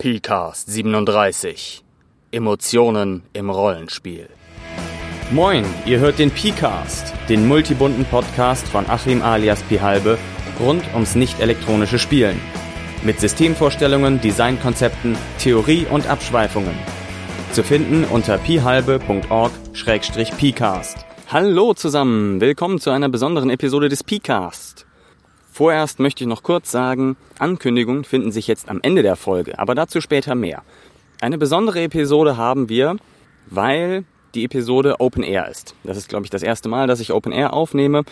PCAST 37 Emotionen im Rollenspiel. Moin, ihr hört den PCAST, den multibunten Podcast von Achim alias Pihalbe rund ums nicht-elektronische Spielen. Mit Systemvorstellungen, Designkonzepten, Theorie und Abschweifungen. Zu finden unter pihalbe.org-pcast. Hallo zusammen, willkommen zu einer besonderen Episode des PCAST. Vorerst möchte ich noch kurz sagen, Ankündigungen finden sich jetzt am Ende der Folge, aber dazu später mehr. Eine besondere Episode haben wir, weil die Episode Open Air ist. Das ist, glaube ich, das erste Mal, dass ich Open Air aufnehme.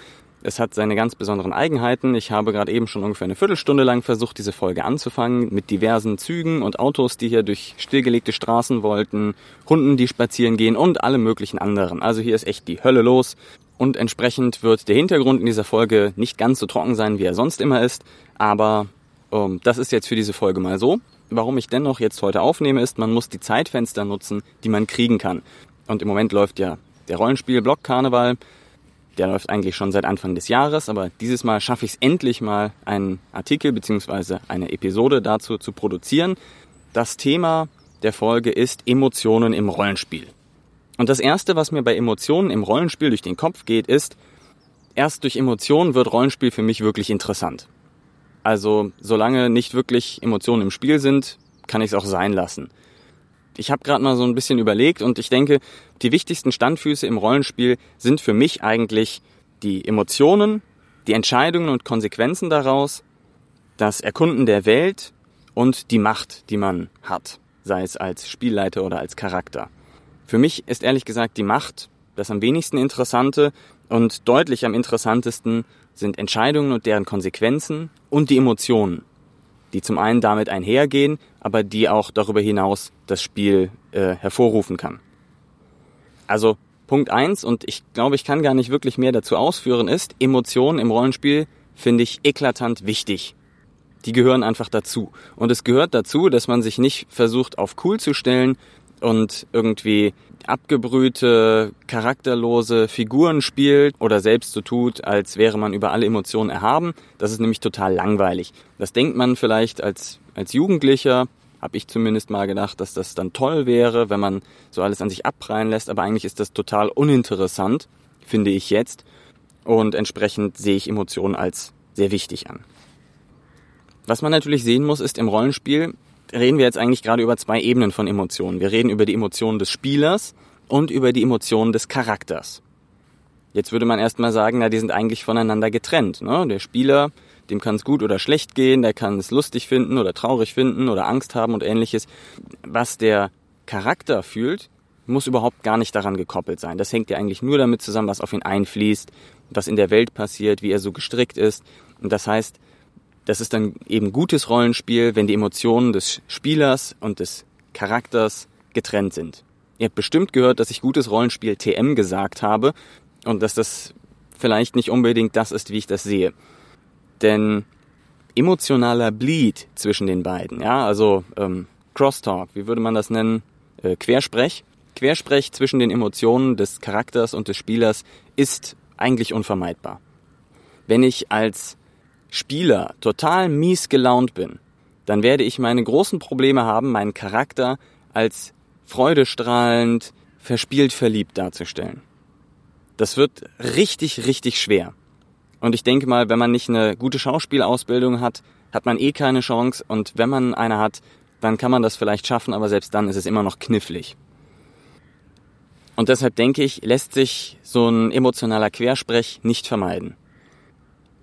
Es hat seine ganz besonderen Eigenheiten. Ich habe gerade eben schon ungefähr eine Viertelstunde lang versucht, diese Folge anzufangen, mit diversen Zügen und Autos, die hier durch stillgelegte Straßen wollten, Hunden, die spazieren gehen und alle möglichen anderen. Also hier ist echt die Hölle los. Und entsprechend wird der Hintergrund in dieser Folge nicht ganz so trocken sein, wie er sonst immer ist. Aber ähm, das ist jetzt für diese Folge mal so. Warum ich dennoch jetzt heute aufnehme, ist, man muss die Zeitfenster nutzen, die man kriegen kann. Und im Moment läuft ja der Rollenspiel-Block Karneval. Der läuft eigentlich schon seit Anfang des Jahres, aber dieses Mal schaffe ich es endlich mal, einen Artikel bzw. eine Episode dazu zu produzieren. Das Thema der Folge ist Emotionen im Rollenspiel. Und das Erste, was mir bei Emotionen im Rollenspiel durch den Kopf geht, ist, erst durch Emotionen wird Rollenspiel für mich wirklich interessant. Also solange nicht wirklich Emotionen im Spiel sind, kann ich es auch sein lassen. Ich habe gerade mal so ein bisschen überlegt und ich denke, die wichtigsten Standfüße im Rollenspiel sind für mich eigentlich die Emotionen, die Entscheidungen und Konsequenzen daraus, das Erkunden der Welt und die Macht, die man hat, sei es als Spielleiter oder als Charakter. Für mich ist ehrlich gesagt die Macht das am wenigsten Interessante und deutlich am interessantesten sind Entscheidungen und deren Konsequenzen und die Emotionen, die zum einen damit einhergehen, aber die auch darüber hinaus das Spiel äh, hervorrufen kann. Also Punkt eins und ich glaube, ich kann gar nicht wirklich mehr dazu ausführen, ist, Emotionen im Rollenspiel finde ich eklatant wichtig. Die gehören einfach dazu. Und es gehört dazu, dass man sich nicht versucht, auf cool zu stellen, und irgendwie abgebrühte, charakterlose Figuren spielt oder selbst so tut, als wäre man über alle Emotionen erhaben. Das ist nämlich total langweilig. Das denkt man vielleicht als, als Jugendlicher, habe ich zumindest mal gedacht, dass das dann toll wäre, wenn man so alles an sich abprallen lässt, aber eigentlich ist das total uninteressant, finde ich jetzt. Und entsprechend sehe ich Emotionen als sehr wichtig an. Was man natürlich sehen muss, ist im Rollenspiel, reden wir jetzt eigentlich gerade über zwei Ebenen von Emotionen. Wir reden über die Emotionen des Spielers und über die Emotionen des Charakters. Jetzt würde man erstmal sagen, na, die sind eigentlich voneinander getrennt. Ne? Der Spieler, dem kann es gut oder schlecht gehen, der kann es lustig finden oder traurig finden oder Angst haben und ähnliches. Was der Charakter fühlt, muss überhaupt gar nicht daran gekoppelt sein. Das hängt ja eigentlich nur damit zusammen, was auf ihn einfließt, was in der Welt passiert, wie er so gestrickt ist. Und das heißt, das ist dann eben gutes Rollenspiel, wenn die Emotionen des Spielers und des Charakters getrennt sind. Ihr habt bestimmt gehört, dass ich gutes Rollenspiel TM gesagt habe und dass das vielleicht nicht unbedingt das ist, wie ich das sehe. Denn emotionaler Bleed zwischen den beiden, ja, also ähm, Crosstalk, wie würde man das nennen? Äh, Quersprech. Quersprech zwischen den Emotionen des Charakters und des Spielers ist eigentlich unvermeidbar. Wenn ich als Spieler total mies gelaunt bin, dann werde ich meine großen Probleme haben, meinen Charakter als freudestrahlend, verspielt verliebt darzustellen. Das wird richtig, richtig schwer. Und ich denke mal, wenn man nicht eine gute Schauspielausbildung hat, hat man eh keine Chance. Und wenn man eine hat, dann kann man das vielleicht schaffen, aber selbst dann ist es immer noch knifflig. Und deshalb denke ich, lässt sich so ein emotionaler Quersprech nicht vermeiden.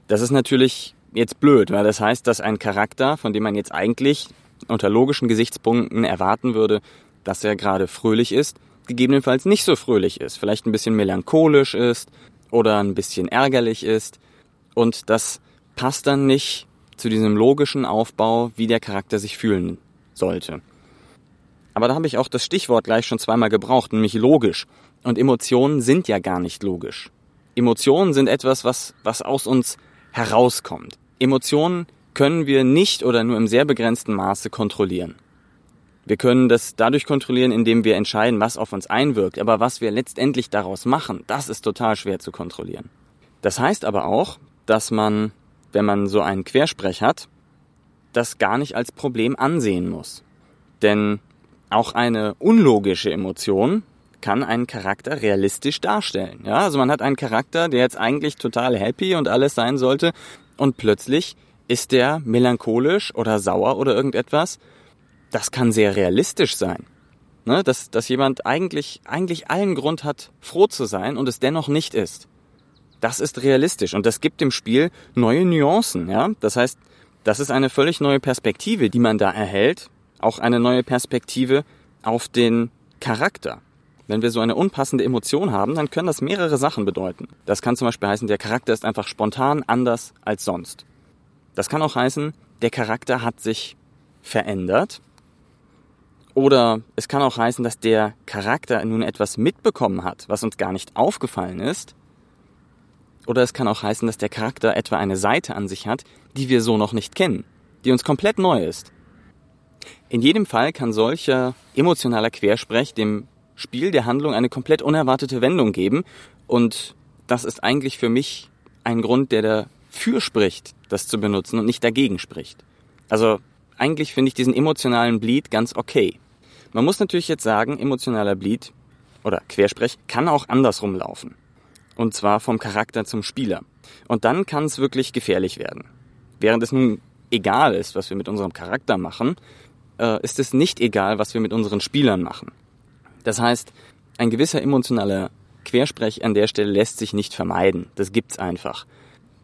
Das ist natürlich jetzt blöd, weil das heißt, dass ein Charakter, von dem man jetzt eigentlich unter logischen Gesichtspunkten erwarten würde, dass er gerade fröhlich ist, gegebenenfalls nicht so fröhlich ist, vielleicht ein bisschen melancholisch ist oder ein bisschen ärgerlich ist. Und das passt dann nicht zu diesem logischen Aufbau, wie der Charakter sich fühlen sollte. Aber da habe ich auch das Stichwort gleich schon zweimal gebraucht, nämlich logisch. Und Emotionen sind ja gar nicht logisch. Emotionen sind etwas, was, was aus uns herauskommt. Emotionen können wir nicht oder nur im sehr begrenzten Maße kontrollieren. Wir können das dadurch kontrollieren, indem wir entscheiden, was auf uns einwirkt. Aber was wir letztendlich daraus machen, das ist total schwer zu kontrollieren. Das heißt aber auch, dass man, wenn man so einen Quersprech hat, das gar nicht als Problem ansehen muss. Denn auch eine unlogische Emotion kann einen Charakter realistisch darstellen. Ja, also man hat einen Charakter, der jetzt eigentlich total happy und alles sein sollte und plötzlich ist der melancholisch oder sauer oder irgendetwas. Das kann sehr realistisch sein. Ne, dass, dass jemand eigentlich, eigentlich allen Grund hat, froh zu sein und es dennoch nicht ist. Das ist realistisch und das gibt dem Spiel neue Nuancen. Ja? Das heißt, das ist eine völlig neue Perspektive, die man da erhält. Auch eine neue Perspektive auf den Charakter. Wenn wir so eine unpassende Emotion haben, dann können das mehrere Sachen bedeuten. Das kann zum Beispiel heißen, der Charakter ist einfach spontan anders als sonst. Das kann auch heißen, der Charakter hat sich verändert oder es kann auch heißen, dass der Charakter nun etwas mitbekommen hat, was uns gar nicht aufgefallen ist. Oder es kann auch heißen, dass der Charakter etwa eine Seite an sich hat, die wir so noch nicht kennen, die uns komplett neu ist. In jedem Fall kann solcher emotionaler Quersprech dem Spiel der Handlung eine komplett unerwartete Wendung geben und das ist eigentlich für mich ein Grund, der dafür spricht, das zu benutzen und nicht dagegen spricht. Also eigentlich finde ich diesen emotionalen Bleed ganz okay. Man muss natürlich jetzt sagen, emotionaler Bleed oder Quersprech kann auch andersrum laufen. Und zwar vom Charakter zum Spieler. Und dann kann es wirklich gefährlich werden. Während es nun egal ist, was wir mit unserem Charakter machen, äh, ist es nicht egal, was wir mit unseren Spielern machen. Das heißt, ein gewisser emotionaler Quersprech an der Stelle lässt sich nicht vermeiden. Das gibt's einfach.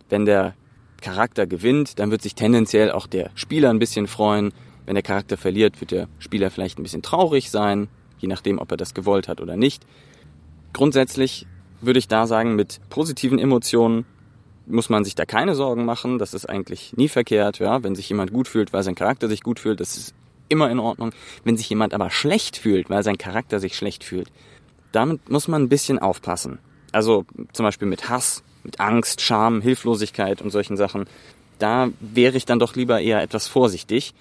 Wenn der Charakter gewinnt, dann wird sich tendenziell auch der Spieler ein bisschen freuen. Wenn der Charakter verliert, wird der Spieler vielleicht ein bisschen traurig sein, je nachdem, ob er das gewollt hat oder nicht. Grundsätzlich würde ich da sagen, mit positiven Emotionen muss man sich da keine Sorgen machen. Das ist eigentlich nie verkehrt. Ja? Wenn sich jemand gut fühlt, weil sein Charakter sich gut fühlt, das ist immer in Ordnung. Wenn sich jemand aber schlecht fühlt, weil sein Charakter sich schlecht fühlt, damit muss man ein bisschen aufpassen. Also zum Beispiel mit Hass, mit Angst, Scham, Hilflosigkeit und solchen Sachen. Da wäre ich dann doch lieber eher etwas vorsichtig.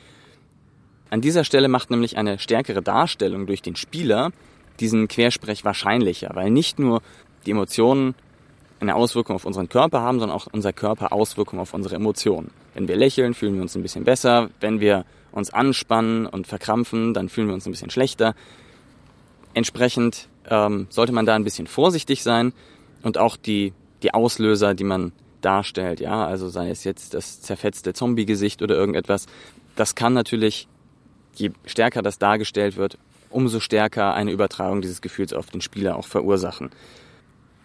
An dieser Stelle macht nämlich eine stärkere Darstellung durch den Spieler diesen Quersprech wahrscheinlicher, weil nicht nur die Emotionen eine Auswirkung auf unseren Körper haben, sondern auch unser Körper Auswirkungen auf unsere Emotionen. Wenn wir lächeln, fühlen wir uns ein bisschen besser. Wenn wir uns anspannen und verkrampfen, dann fühlen wir uns ein bisschen schlechter. Entsprechend ähm, sollte man da ein bisschen vorsichtig sein und auch die, die Auslöser, die man darstellt, ja, also sei es jetzt das zerfetzte Zombie-Gesicht oder irgendetwas, das kann natürlich je stärker das dargestellt wird, umso stärker eine Übertragung dieses Gefühls auf den Spieler auch verursachen.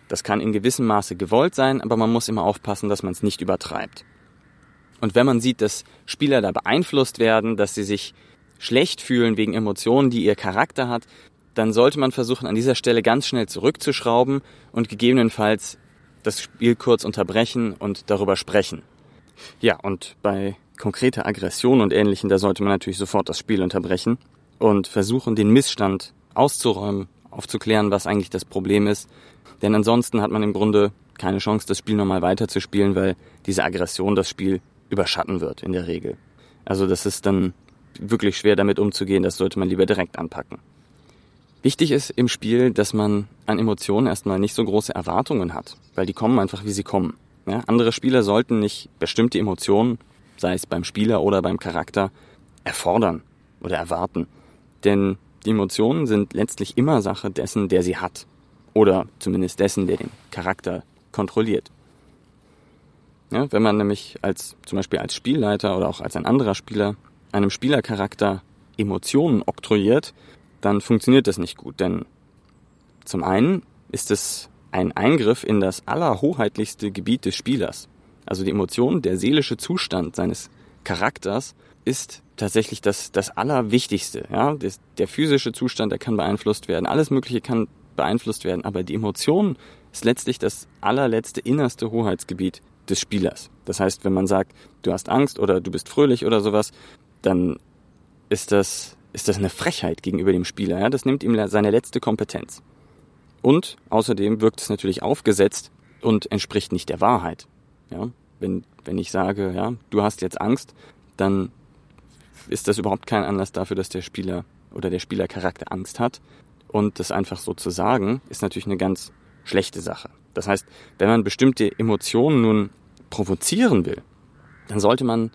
Das kann in gewissem Maße gewollt sein, aber man muss immer aufpassen, dass man es nicht übertreibt. Und wenn man sieht, dass Spieler da beeinflusst werden, dass sie sich schlecht fühlen wegen Emotionen, die ihr Charakter hat, dann sollte man versuchen, an dieser Stelle ganz schnell zurückzuschrauben und gegebenenfalls das Spiel kurz unterbrechen und darüber sprechen. Ja, und bei konkrete Aggression und Ähnlichem, da sollte man natürlich sofort das Spiel unterbrechen und versuchen, den Missstand auszuräumen, aufzuklären, was eigentlich das Problem ist. Denn ansonsten hat man im Grunde keine Chance, das Spiel nochmal weiterzuspielen, weil diese Aggression das Spiel überschatten wird in der Regel. Also das ist dann wirklich schwer damit umzugehen, das sollte man lieber direkt anpacken. Wichtig ist im Spiel, dass man an Emotionen erstmal nicht so große Erwartungen hat, weil die kommen einfach, wie sie kommen. Ja, andere Spieler sollten nicht bestimmte Emotionen sei es beim Spieler oder beim Charakter, erfordern oder erwarten. Denn die Emotionen sind letztlich immer Sache dessen, der sie hat. Oder zumindest dessen, der den Charakter kontrolliert. Ja, wenn man nämlich als, zum Beispiel als Spielleiter oder auch als ein anderer Spieler einem Spielercharakter Emotionen oktroyiert, dann funktioniert das nicht gut. Denn zum einen ist es ein Eingriff in das allerhoheitlichste Gebiet des Spielers. Also die Emotion, der seelische Zustand seines Charakters ist tatsächlich das, das Allerwichtigste. Ja? Das, der physische Zustand, der kann beeinflusst werden. Alles Mögliche kann beeinflusst werden. Aber die Emotion ist letztlich das allerletzte, innerste Hoheitsgebiet des Spielers. Das heißt, wenn man sagt, du hast Angst oder du bist fröhlich oder sowas, dann ist das, ist das eine Frechheit gegenüber dem Spieler. Ja? Das nimmt ihm seine letzte Kompetenz. Und außerdem wirkt es natürlich aufgesetzt und entspricht nicht der Wahrheit. Ja, wenn, wenn ich sage, ja, du hast jetzt Angst, dann ist das überhaupt kein Anlass dafür, dass der Spieler oder der Spielercharakter Angst hat. Und das einfach so zu sagen, ist natürlich eine ganz schlechte Sache. Das heißt, wenn man bestimmte Emotionen nun provozieren will, dann sollte man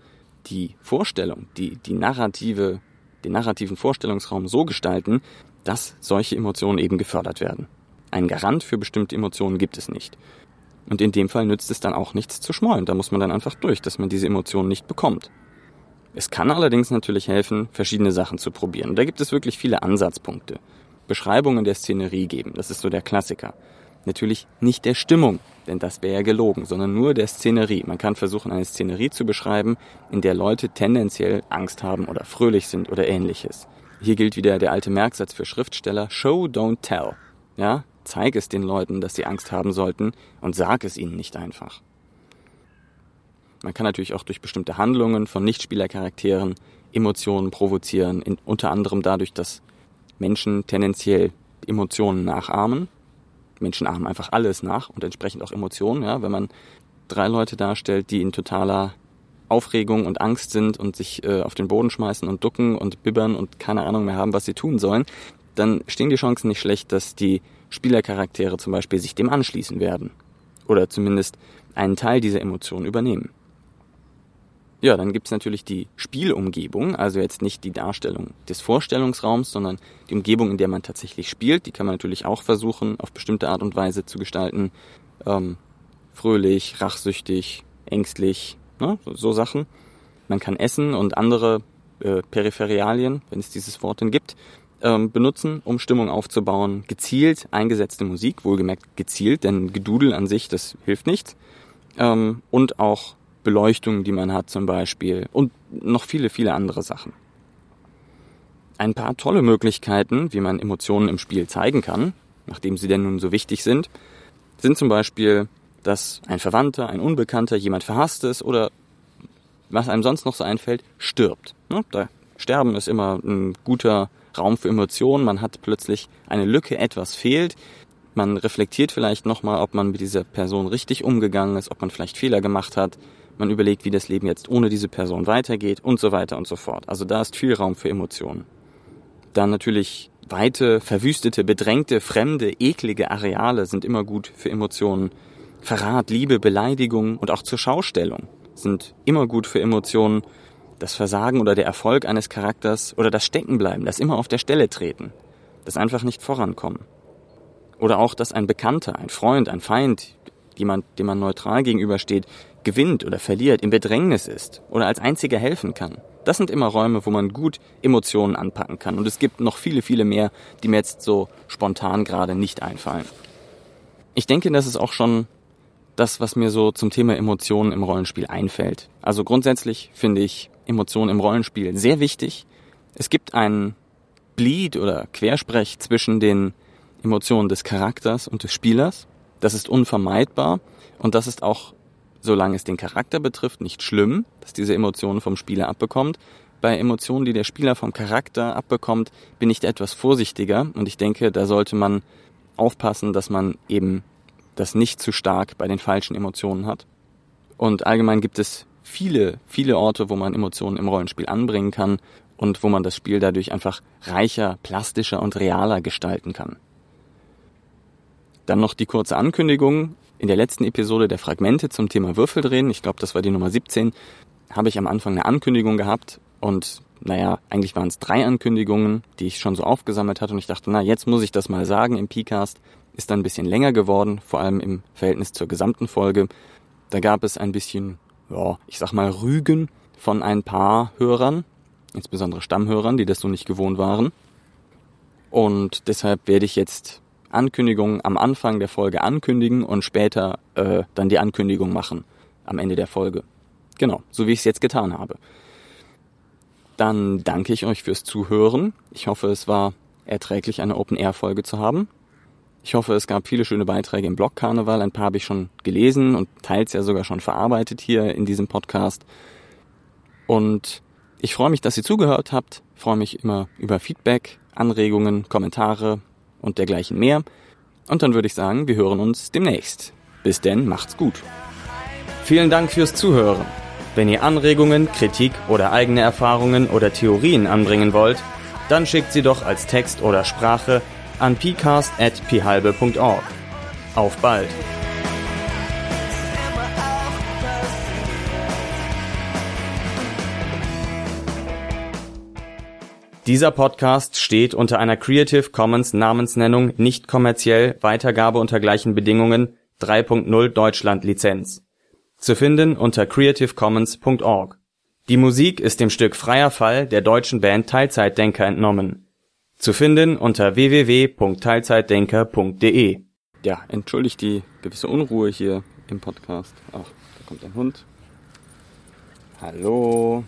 die Vorstellung, die, die narrative den narrativen Vorstellungsraum so gestalten, dass solche Emotionen eben gefördert werden. Ein Garant für bestimmte Emotionen gibt es nicht. Und in dem Fall nützt es dann auch nichts zu schmollen. Da muss man dann einfach durch, dass man diese Emotionen nicht bekommt. Es kann allerdings natürlich helfen, verschiedene Sachen zu probieren. Und da gibt es wirklich viele Ansatzpunkte. Beschreibungen der Szenerie geben, das ist so der Klassiker. Natürlich nicht der Stimmung, denn das wäre ja gelogen, sondern nur der Szenerie. Man kann versuchen, eine Szenerie zu beschreiben, in der Leute tendenziell Angst haben oder fröhlich sind oder ähnliches. Hier gilt wieder der alte Merksatz für Schriftsteller, Show, don't tell. Ja, zeig es den Leuten, dass sie Angst haben sollten und sag es ihnen nicht einfach. Man kann natürlich auch durch bestimmte Handlungen von Nichtspielercharakteren Emotionen provozieren, in, unter anderem dadurch, dass Menschen tendenziell Emotionen nachahmen. Menschen ahmen einfach alles nach und entsprechend auch Emotionen. Ja, wenn man drei Leute darstellt, die in totaler Aufregung und Angst sind und sich äh, auf den Boden schmeißen und ducken und bibbern und keine Ahnung mehr haben, was sie tun sollen, dann stehen die Chancen nicht schlecht, dass die Spielercharaktere zum Beispiel sich dem anschließen werden. Oder zumindest einen Teil dieser Emotionen übernehmen. Ja, dann gibt's natürlich die Spielumgebung, also jetzt nicht die Darstellung des Vorstellungsraums, sondern die Umgebung, in der man tatsächlich spielt. Die kann man natürlich auch versuchen, auf bestimmte Art und Weise zu gestalten. Ähm, fröhlich, rachsüchtig, ängstlich, ne? so, so Sachen. Man kann Essen und andere äh, Peripheralien, wenn es dieses Wort denn gibt, ähm, benutzen, um Stimmung aufzubauen. Gezielt eingesetzte Musik, wohlgemerkt gezielt, denn Gedudel an sich, das hilft nichts. Ähm, und auch Beleuchtung, die man hat zum Beispiel und noch viele, viele andere Sachen. Ein paar tolle Möglichkeiten, wie man Emotionen im Spiel zeigen kann, nachdem sie denn nun so wichtig sind, sind zum Beispiel, dass ein Verwandter, ein Unbekannter, jemand Verhasstes oder was einem sonst noch so einfällt, stirbt. Ne? Da Sterben ist immer ein guter Raum für Emotionen. Man hat plötzlich eine Lücke, etwas fehlt. Man reflektiert vielleicht nochmal, ob man mit dieser Person richtig umgegangen ist, ob man vielleicht Fehler gemacht hat man überlegt, wie das Leben jetzt ohne diese Person weitergeht und so weiter und so fort. Also da ist viel Raum für Emotionen. Dann natürlich weite, verwüstete, bedrängte, fremde, eklige Areale sind immer gut für Emotionen. Verrat, Liebe, Beleidigung und auch zur Schaustellung sind immer gut für Emotionen. Das Versagen oder der Erfolg eines Charakters oder das Steckenbleiben, das immer auf der Stelle treten, das einfach nicht vorankommen. Oder auch, dass ein Bekannter, ein Freund, ein Feind, jemand, dem man neutral gegenübersteht, gewinnt oder verliert, im Bedrängnis ist oder als einziger helfen kann. Das sind immer Räume, wo man gut Emotionen anpacken kann. Und es gibt noch viele, viele mehr, die mir jetzt so spontan gerade nicht einfallen. Ich denke, das ist auch schon das, was mir so zum Thema Emotionen im Rollenspiel einfällt. Also grundsätzlich finde ich Emotionen im Rollenspiel sehr wichtig. Es gibt einen Bleed oder Quersprech zwischen den Emotionen des Charakters und des Spielers. Das ist unvermeidbar und das ist auch solange es den Charakter betrifft, nicht schlimm, dass diese Emotionen vom Spieler abbekommt. Bei Emotionen, die der Spieler vom Charakter abbekommt, bin ich etwas vorsichtiger und ich denke, da sollte man aufpassen, dass man eben das nicht zu stark bei den falschen Emotionen hat. Und allgemein gibt es viele, viele Orte, wo man Emotionen im Rollenspiel anbringen kann und wo man das Spiel dadurch einfach reicher, plastischer und realer gestalten kann. Dann noch die kurze Ankündigung in der letzten Episode der Fragmente zum Thema Würfeldrehen, ich glaube, das war die Nummer 17, habe ich am Anfang eine Ankündigung gehabt und naja, eigentlich waren es drei Ankündigungen, die ich schon so aufgesammelt hatte und ich dachte, na, jetzt muss ich das mal sagen im PCast. Ist dann ein bisschen länger geworden, vor allem im Verhältnis zur gesamten Folge. Da gab es ein bisschen, ja, ich sag mal, Rügen von ein paar Hörern, insbesondere Stammhörern, die das so nicht gewohnt waren. Und deshalb werde ich jetzt Ankündigungen am Anfang der Folge ankündigen und später äh, dann die Ankündigung machen am Ende der Folge. Genau, so wie ich es jetzt getan habe. Dann danke ich euch fürs Zuhören. Ich hoffe, es war erträglich, eine Open-Air-Folge zu haben. Ich hoffe, es gab viele schöne Beiträge im Blog Karneval. Ein paar habe ich schon gelesen und teils ja sogar schon verarbeitet hier in diesem Podcast. Und ich freue mich, dass ihr zugehört habt. Ich freue mich immer über Feedback, Anregungen, Kommentare, und dergleichen mehr. Und dann würde ich sagen, wir hören uns demnächst. Bis denn, macht's gut. Vielen Dank fürs Zuhören. Wenn ihr Anregungen, Kritik oder eigene Erfahrungen oder Theorien anbringen wollt, dann schickt sie doch als Text oder Sprache an pcast.phalbe.org. Auf bald! Dieser Podcast steht unter einer Creative Commons Namensnennung nicht kommerziell Weitergabe unter gleichen Bedingungen 3.0 Deutschland Lizenz. Zu finden unter creativecommons.org. Die Musik ist dem Stück Freier Fall der deutschen Band Teilzeitdenker entnommen. Zu finden unter www.teilzeitdenker.de. Ja, entschuldigt die gewisse Unruhe hier im Podcast. Ach, da kommt ein Hund. Hallo.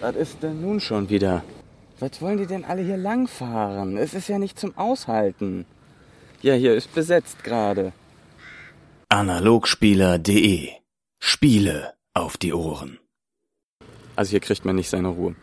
Was ist denn nun schon wieder? Was wollen die denn alle hier langfahren? Es ist ja nicht zum Aushalten. Ja, hier ist besetzt gerade. Analogspieler.de Spiele auf die Ohren. Also hier kriegt man nicht seine Ruhe.